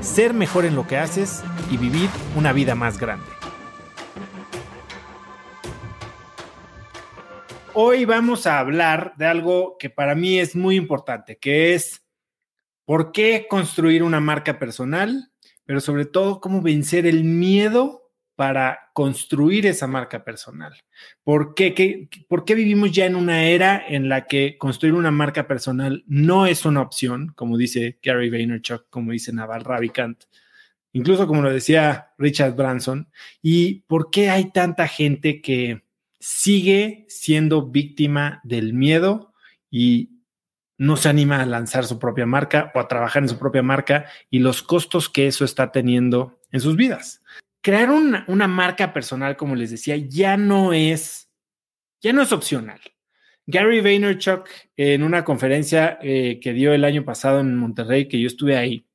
ser mejor en lo que haces y vivir una vida más grande. Hoy vamos a hablar de algo que para mí es muy importante, que es por qué construir una marca personal, pero sobre todo cómo vencer el miedo para construir esa marca personal? ¿Por qué, ¿Por qué, vivimos ya en una era en la que construir una marca personal no es una opción, como dice Gary Vaynerchuk, como dice Naval Ravikant, incluso como lo decía Richard Branson? ¿Y por qué hay tanta gente que sigue siendo víctima del miedo y no se anima a lanzar su propia marca o a trabajar en su propia marca y los costos que eso está teniendo en sus vidas? Crear una, marca personal, como les decía, ya no es, ya no es opcional. Gary Vaynerchuk, en una conferencia eh, que dio el año pasado en Monterrey, que yo estuve ahí,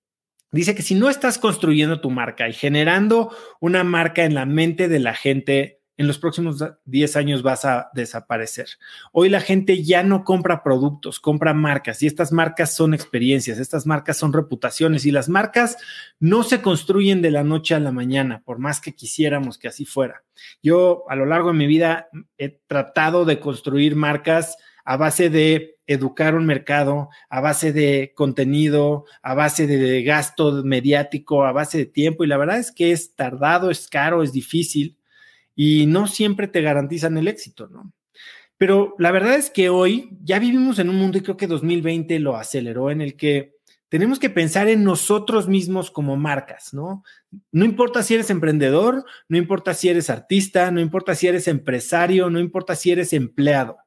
dice que si no estás construyendo tu marca y generando una marca en la mente de la gente en los próximos 10 años vas a desaparecer. Hoy la gente ya no compra productos, compra marcas y estas marcas son experiencias, estas marcas son reputaciones y las marcas no se construyen de la noche a la mañana, por más que quisiéramos que así fuera. Yo a lo largo de mi vida he tratado de construir marcas a base de educar un mercado, a base de contenido, a base de gasto mediático, a base de tiempo y la verdad es que es tardado, es caro, es difícil y no siempre te garantizan el éxito, ¿no? Pero la verdad es que hoy ya vivimos en un mundo y creo que 2020 lo aceleró en el que tenemos que pensar en nosotros mismos como marcas, ¿no? No importa si eres emprendedor, no importa si eres artista, no importa si eres empresario, no importa si eres empleado.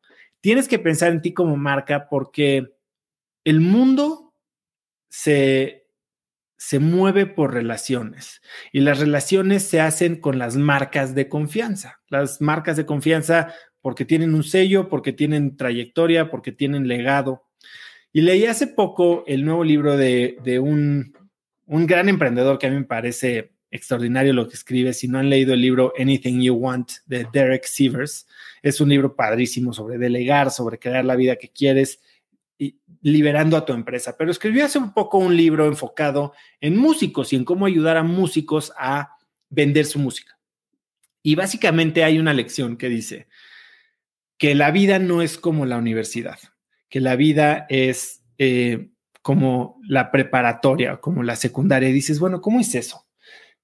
Tienes que pensar en ti como marca porque el mundo se se mueve por relaciones y las relaciones se hacen con las marcas de confianza. Las marcas de confianza porque tienen un sello, porque tienen trayectoria, porque tienen legado. Y leí hace poco el nuevo libro de, un, un gran emprendedor que a mí me parece extraordinario lo que escribe. Si no han leído el libro Anything You Want de Derek Sievers, es un libro padrísimo sobre delegar, sobre crear la vida que quieres liberando a tu empresa, pero escribió hace un poco un libro enfocado en músicos y en cómo ayudar a músicos a vender su música. Y básicamente hay una lección que dice que la vida no es como la universidad, que la vida es eh, como la preparatoria, como la secundaria. Y dices, bueno, ¿cómo es eso?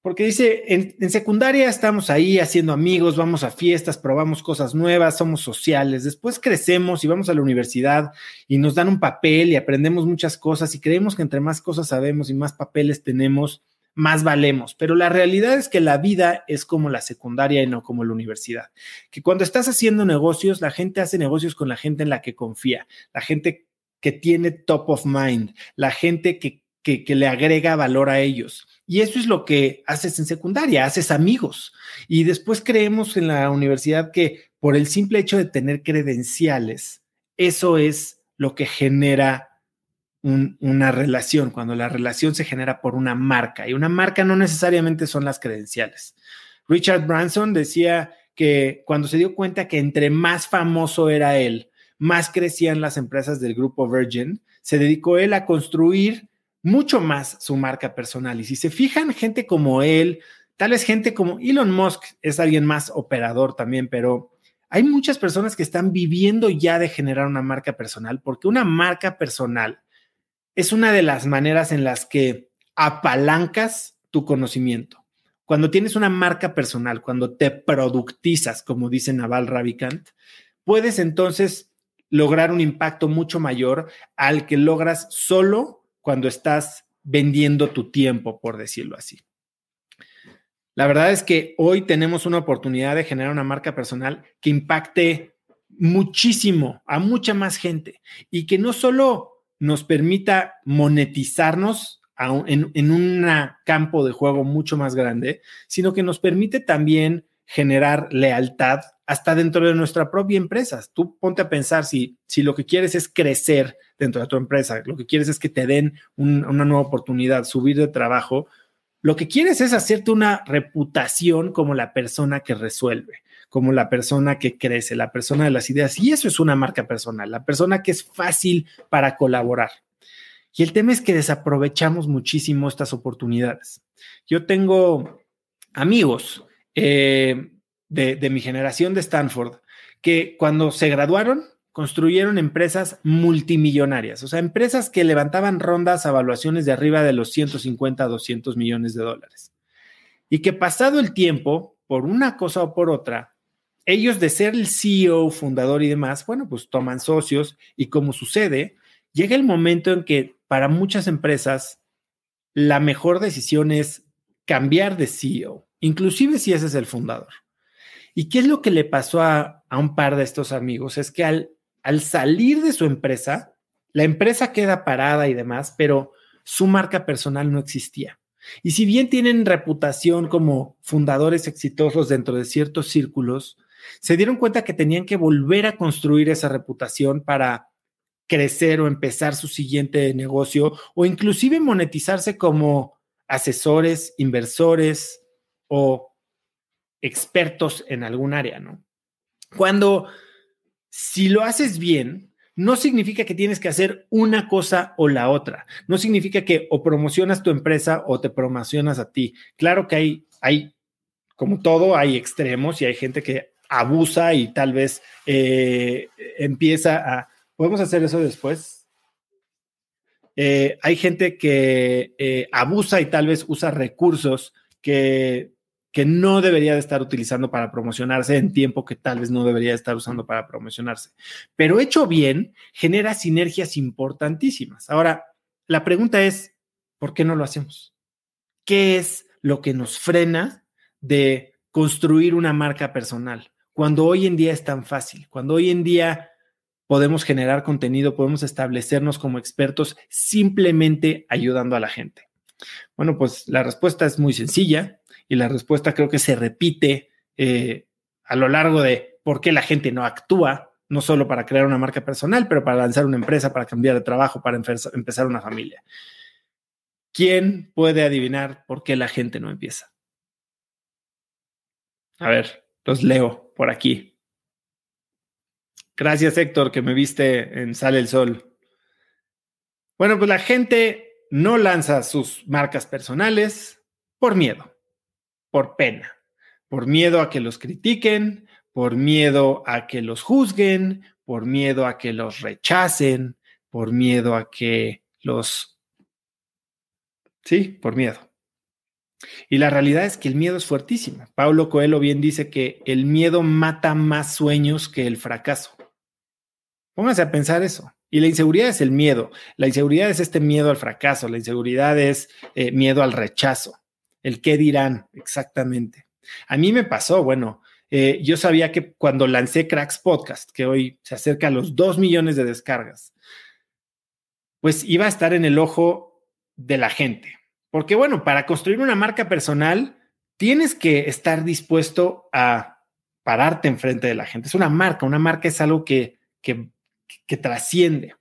Porque dice, en, secundaria estamos ahí haciendo amigos, vamos a fiestas, probamos cosas nuevas, somos sociales, después crecemos y vamos a la universidad y nos dan un papel y aprendemos muchas cosas y creemos que entre más cosas sabemos y más papeles tenemos, más valemos. Pero la realidad es que la vida es como la secundaria y no como la universidad. Que cuando estás haciendo negocios, la gente hace negocios con la gente en la que confía, la gente que tiene top of mind, la gente que, que le agrega valor a ellos. Y eso es lo que haces en secundaria, haces amigos. Y después creemos en la universidad que por el simple hecho de tener credenciales, eso es lo que genera una relación, cuando la relación se genera por una marca. Y una marca no necesariamente son las credenciales. Richard Branson decía que cuando se dio cuenta que entre más famoso era él, más crecían las empresas del grupo Virgin, se dedicó él a construir mucho más su marca personal. Y si se fijan, gente como él, tal vez gente como Elon Musk es alguien más operador también, pero hay muchas personas que están viviendo ya de generar una marca personal, porque una marca personal es una de las maneras en las que apalancas tu conocimiento. Cuando tienes una marca personal, cuando te productizas, como dice Naval Ravikant, puedes entonces lograr un impacto mucho mayor al que logras solo cuando estás vendiendo tu tiempo, por decirlo así. La verdad es que hoy tenemos una oportunidad de generar una marca personal que impacte muchísimo a mucha más gente y que no solo nos permita monetizarnos en, en un campo de juego mucho más grande, sino que nos permite también generar lealtad hasta dentro de nuestra propia empresa. Tú ponte a pensar si, si lo que quieres es crecer dentro de tu empresa, lo que quieres es que te den una nueva oportunidad, subir de trabajo, lo que quieres es hacerte una reputación como la persona que resuelve, como la persona que crece, la persona de las ideas. Y eso es una marca personal, la persona que es fácil para colaborar. Y el tema es que desaprovechamos muchísimo estas oportunidades. Yo tengo amigos eh, de, mi generación de Stanford que cuando se graduaron construyeron empresas multimillonarias, o sea, empresas que levantaban rondas a evaluaciones de arriba de los 150 a 200 millones de dólares. Y que pasado el tiempo, por una cosa o por otra, ellos de ser el CEO, fundador y demás, bueno, pues toman socios y como sucede, llega el momento en que para muchas empresas la mejor decisión es cambiar de CEO, inclusive si ese es el fundador. ¿Y qué es lo que le pasó a, un par de estos amigos? Es que al, al salir de su empresa, la empresa queda parada y demás, pero su marca personal no existía. Y si bien tienen reputación como fundadores exitosos dentro de ciertos círculos, se dieron cuenta que tenían que volver a construir esa reputación para crecer o empezar su siguiente negocio o inclusive monetizarse como asesores, inversores o expertos en algún área, ¿no? Cuando si lo haces bien, no significa que tienes que hacer una cosa o la otra. No significa que o promocionas tu empresa o te promocionas a ti. Claro que hay, hay como todo, hay extremos y hay gente que abusa y tal vez eh, empieza a... ¿Podemos hacer eso después? Eh, hay gente que eh, abusa y tal vez usa recursos que que no debería de estar utilizando para promocionarse en tiempo que tal vez no debería estar usando para promocionarse. Pero hecho bien, genera sinergias importantísimas. Ahora, la pregunta es, ¿por qué no lo hacemos? ¿Qué es lo que nos frena de construir una marca personal? Cuando hoy en día es tan fácil, cuando hoy en día podemos generar contenido, podemos establecernos como expertos simplemente ayudando a la gente. Bueno, pues la respuesta es muy sencilla y la respuesta creo que se repite eh, a lo largo de por qué la gente no actúa, no solo para crear una marca personal, pero para lanzar una empresa, para cambiar de trabajo, para empezar una familia. ¿Quién puede adivinar por qué la gente no empieza? A ver, los leo por aquí. Gracias, Héctor, que me viste en Sale el Sol. Bueno, pues la gente no lanza sus marcas personales por miedo por pena, por miedo a que los critiquen, por miedo a que los juzguen, por miedo a que los rechacen, por miedo a que los... Sí, por miedo. Y la realidad es que el miedo es fuertísimo. Paulo Coelho bien dice que el miedo mata más sueños que el fracaso. Póngase a pensar eso. Y la inseguridad es el miedo. La inseguridad es este miedo al fracaso. La inseguridad es eh, miedo al rechazo el qué dirán exactamente. A mí me pasó, bueno, eh, yo sabía que cuando lancé Cracks Podcast, que hoy se acerca a los dos millones de descargas, pues iba a estar en el ojo de la gente. Porque bueno, para construir una marca personal, tienes que estar dispuesto a pararte enfrente de la gente. Es una marca, una marca es algo que, que, que trasciende.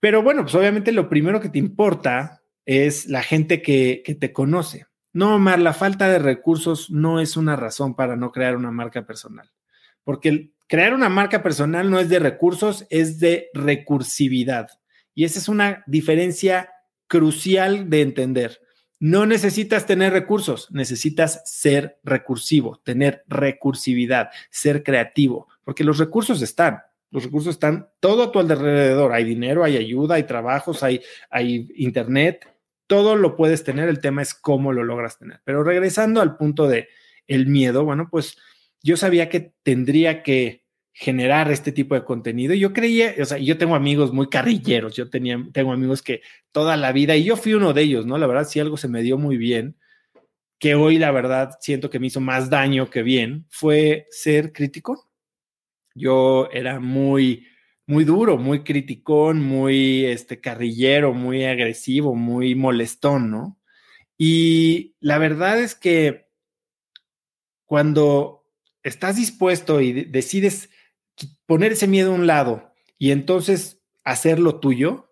Pero bueno, pues obviamente lo primero que te importa es la gente que, que te conoce. No, Omar, la falta de recursos no es una razón para no crear una marca personal, porque crear una marca personal no es de recursos, es de recursividad. Y esa es una diferencia crucial de entender. No necesitas tener recursos, necesitas ser recursivo, tener recursividad, ser creativo, porque los recursos están, los recursos están todo a tu alrededor. Hay dinero, hay ayuda, hay trabajos, hay, hay internet, todo lo puedes tener, el tema es cómo lo logras tener. Pero regresando al punto de el miedo, bueno, pues yo sabía que tendría que generar este tipo de contenido. Yo creía, o sea, yo tengo amigos muy carrilleros, yo tenía, tengo amigos que toda la vida, y yo fui uno de ellos, ¿no? La verdad, si algo se me dio muy bien, que hoy la verdad siento que me hizo más daño que bien, fue ser crítico. Yo era muy muy duro, muy criticón, muy este, carrillero, muy agresivo, muy molestón, ¿no? Y la verdad es que cuando estás dispuesto y decides poner ese miedo a un lado y entonces hacerlo tuyo,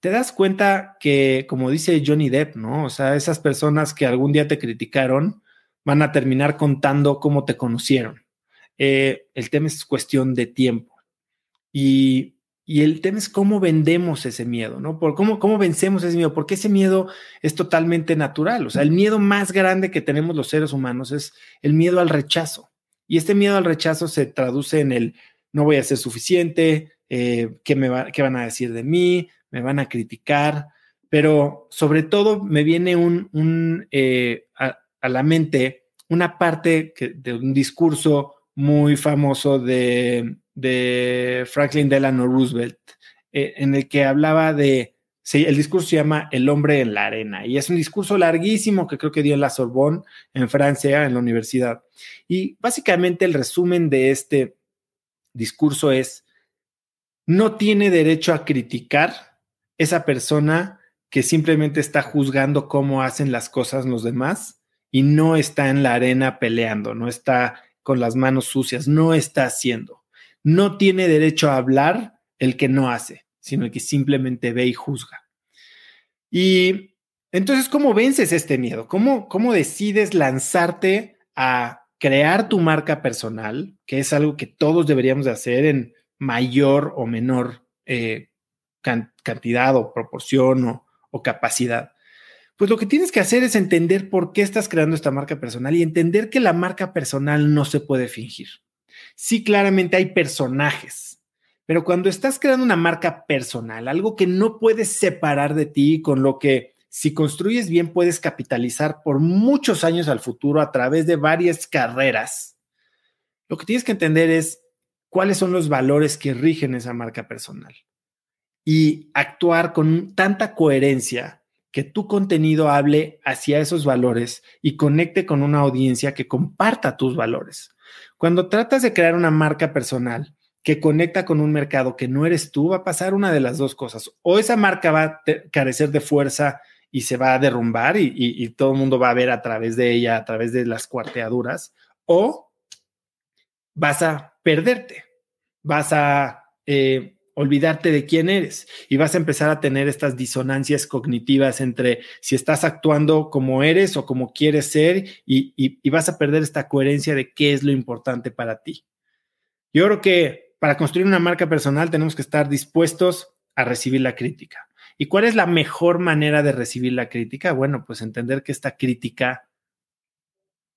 te das cuenta que, como dice Johnny Depp, ¿no? O sea, esas personas que algún día te criticaron van a terminar contando cómo te conocieron. Eh, el tema es cuestión de tiempo. Y, y, el tema es cómo vendemos ese miedo, ¿no? Por cómo, cómo vencemos ese miedo, porque ese miedo es totalmente natural. O sea, el miedo más grande que tenemos los seres humanos es el miedo al rechazo. Y este miedo al rechazo se traduce en el no voy a ser suficiente, eh, ¿qué, me va, ¿qué van a decir de mí? me van a criticar, pero sobre todo me viene un, eh, a, la mente una parte de un discurso muy famoso de, Franklin Delano Roosevelt, eh, en el que hablaba de, sí, el discurso se llama El hombre en la arena, y es un discurso larguísimo que creo que dio en la Sorbonne, en Francia, en la universidad. Y básicamente el resumen de este discurso es, no tiene derecho a criticar esa persona que simplemente está juzgando cómo hacen las cosas los demás y no está en la arena peleando, no está con las manos sucias, no está haciendo. No tiene derecho a hablar el que no hace, sino el que simplemente ve y juzga. Y entonces, ¿cómo vences este miedo? ¿Cómo, cómo decides lanzarte a crear tu marca personal, que es algo que todos deberíamos de hacer en mayor o menor eh, cantidad o proporción o, capacidad. Pues lo que tienes que hacer es entender por qué estás creando esta marca personal y entender que la marca personal no se puede fingir. Sí, claramente hay personajes, pero cuando estás creando una marca personal, algo que no puedes separar de ti, con lo que si construyes bien puedes capitalizar por muchos años al futuro a través de varias carreras, lo que tienes que entender es cuáles son los valores que rigen esa marca personal y actuar con tanta coherencia que tu contenido hable hacia esos valores y conecte con una audiencia que comparta tus valores. Cuando tratas de crear una marca personal que conecta con un mercado que no eres tú, va a pasar una de las dos cosas. O esa marca va a carecer de fuerza y se va a derrumbar y, todo el mundo va a ver a través de ella, a través de las cuarteaduras, o vas a perderte, vas a eh, olvidarte de quién eres y vas a empezar a tener estas disonancias cognitivas entre si estás actuando como eres o como quieres ser y, vas a perder esta coherencia de qué es lo importante para ti. Yo creo que para construir una marca personal tenemos que estar dispuestos a recibir la crítica. ¿Y cuál es la mejor manera de recibir la crítica? Bueno, pues entender que esta crítica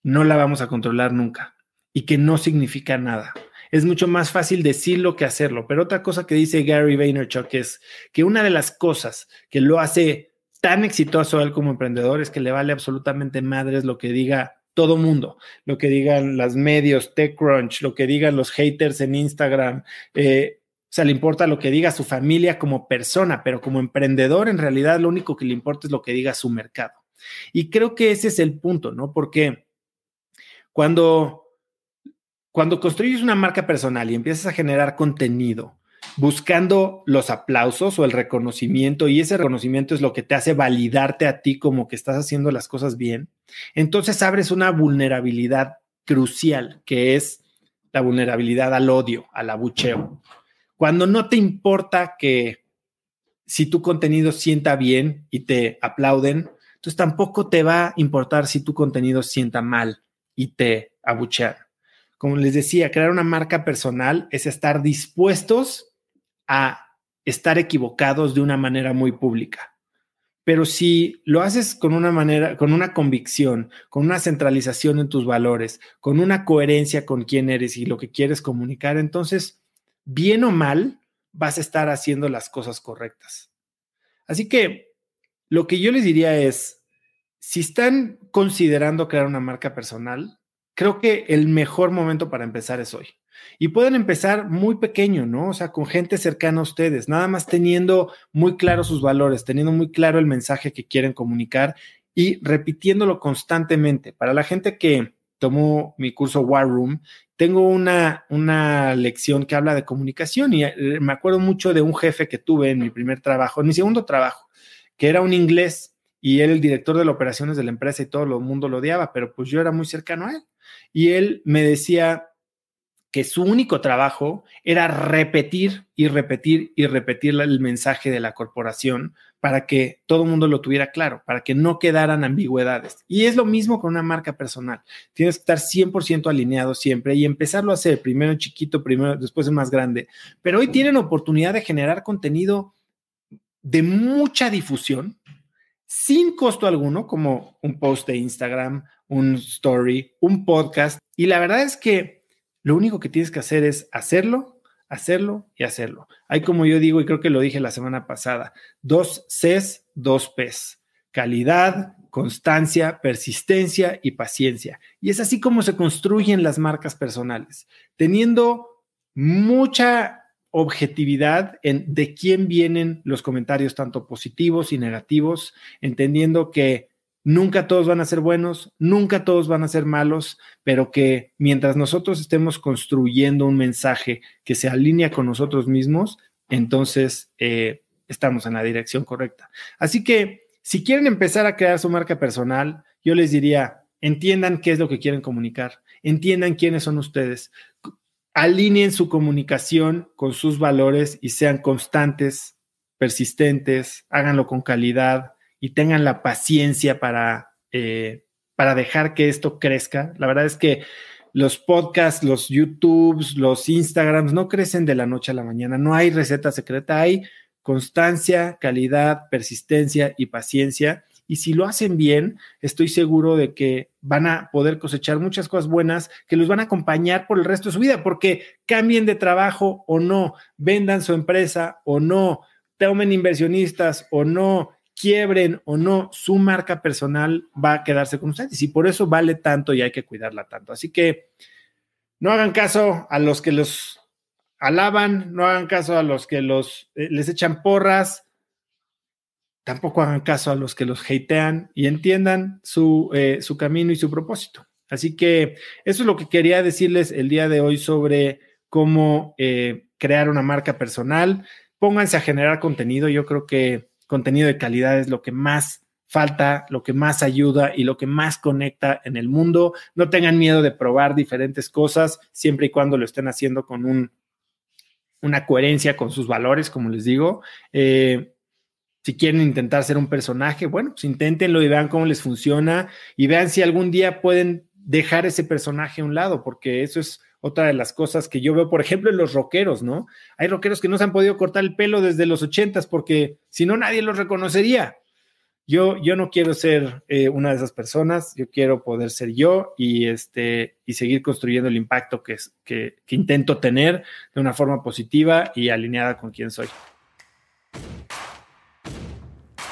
no la vamos a controlar nunca y que no significa nada es mucho más fácil decirlo que hacerlo. Pero otra cosa que dice Gary Vaynerchuk es que una de las cosas que lo hace tan exitoso él como emprendedor es que le vale absolutamente madres lo que diga todo mundo, lo que digan los medios, TechCrunch, lo que digan los haters en Instagram. Eh, o sea, le importa lo que diga su familia como persona, pero como emprendedor, en realidad lo único que le importa es lo que diga su mercado. Y creo que ese es el punto, ¿no? Porque cuando cuando construyes una marca personal y empiezas a generar contenido buscando los aplausos o el reconocimiento y ese reconocimiento es lo que te hace validarte a ti como que estás haciendo las cosas bien, entonces abres una vulnerabilidad crucial que es la vulnerabilidad al odio, al abucheo. Cuando no te importa que si tu contenido sienta bien y te aplauden, entonces tampoco te va a importar si tu contenido sienta mal y te abuchean como les decía, crear una marca personal es estar dispuestos a estar equivocados de una manera muy pública. Pero si lo haces con una manera, con una convicción, con una centralización en tus valores, con una coherencia con quién eres y lo que quieres comunicar, entonces, bien o mal, vas a estar haciendo las cosas correctas. Así que lo que yo les diría es, si están considerando crear una marca personal, creo que el mejor momento para empezar es hoy. Y pueden empezar muy pequeño, ¿no? O sea, con gente cercana a ustedes, nada más teniendo muy claro sus valores, teniendo muy claro el mensaje que quieren comunicar y repitiéndolo constantemente. Para la gente que tomó mi curso War Room, tengo una, una lección que habla de comunicación y eh, me acuerdo mucho de un jefe que tuve en mi primer trabajo, en mi segundo trabajo, que era un inglés y él el director de las operaciones de la empresa y todo el mundo lo odiaba, pero pues yo era muy cercano a él. Y él me decía que su único trabajo era repetir y repetir y repetir el mensaje de la corporación para que todo el mundo lo tuviera claro, para que no quedaran ambigüedades. Y es lo mismo con una marca personal. Tienes que estar 100% alineado siempre y empezarlo a hacer primero chiquito, primero, después en más grande. Pero hoy tienen oportunidad de generar contenido de mucha difusión sin costo alguno, como un post de Instagram, un story, un podcast. Y la verdad es que lo único que tienes que hacer es hacerlo, hacerlo y hacerlo. Hay como yo digo, y creo que lo dije la semana pasada, dos Cs, dos Ps. Calidad, constancia, persistencia y paciencia. Y es así como se construyen las marcas personales, teniendo mucha objetividad en de quién vienen los comentarios tanto positivos y negativos, entendiendo que nunca todos van a ser buenos, nunca todos van a ser malos, pero que mientras nosotros estemos construyendo un mensaje que se alinea con nosotros mismos, entonces eh, estamos en la dirección correcta. Así que si quieren empezar a crear su marca personal, yo les diría, entiendan qué es lo que quieren comunicar, entiendan quiénes son ustedes, alineen su comunicación con sus valores y sean constantes, persistentes, háganlo con calidad y tengan la paciencia para, eh, para dejar que esto crezca. La verdad es que los podcasts, los YouTubes, los Instagrams no crecen de la noche a la mañana. No hay receta secreta, hay constancia, calidad, persistencia y paciencia. Y si lo hacen bien, estoy seguro de que van a poder cosechar muchas cosas buenas que los van a acompañar por el resto de su vida, porque cambien de trabajo o no, vendan su empresa o no, tomen inversionistas o no, quiebren o no, su marca personal va a quedarse con ustedes y por eso vale tanto y hay que cuidarla tanto. Así que no hagan caso a los que los alaban, no hagan caso a los que los eh, les echan porras, tampoco hagan caso a los que los hatean y entiendan su, eh, su camino y su propósito. Así que eso es lo que quería decirles el día de hoy sobre cómo eh, crear una marca personal. Pónganse a generar contenido. Yo creo que contenido de calidad es lo que más falta, lo que más ayuda y lo que más conecta en el mundo. No tengan miedo de probar diferentes cosas, siempre y cuando lo estén haciendo con un, una coherencia con sus valores, como les digo. Eh, si quieren intentar ser un personaje, bueno, pues inténtenlo y vean cómo les funciona y vean si algún día pueden dejar ese personaje a un lado, porque eso es otra de las cosas que yo veo, por ejemplo, en los rockeros, ¿no? Hay rockeros que no se han podido cortar el pelo desde los ochentas porque si no nadie los reconocería. Yo, yo no quiero ser eh, una de esas personas, yo quiero poder ser yo y, este, y seguir construyendo el impacto que, que, que intento tener de una forma positiva y alineada con quien soy.